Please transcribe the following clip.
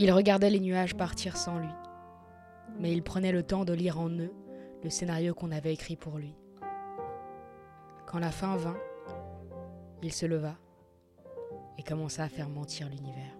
Il regardait les nuages partir sans lui, mais il prenait le temps de lire en eux le scénario qu'on avait écrit pour lui. Quand la fin vint, il se leva et commença à faire mentir l'univers.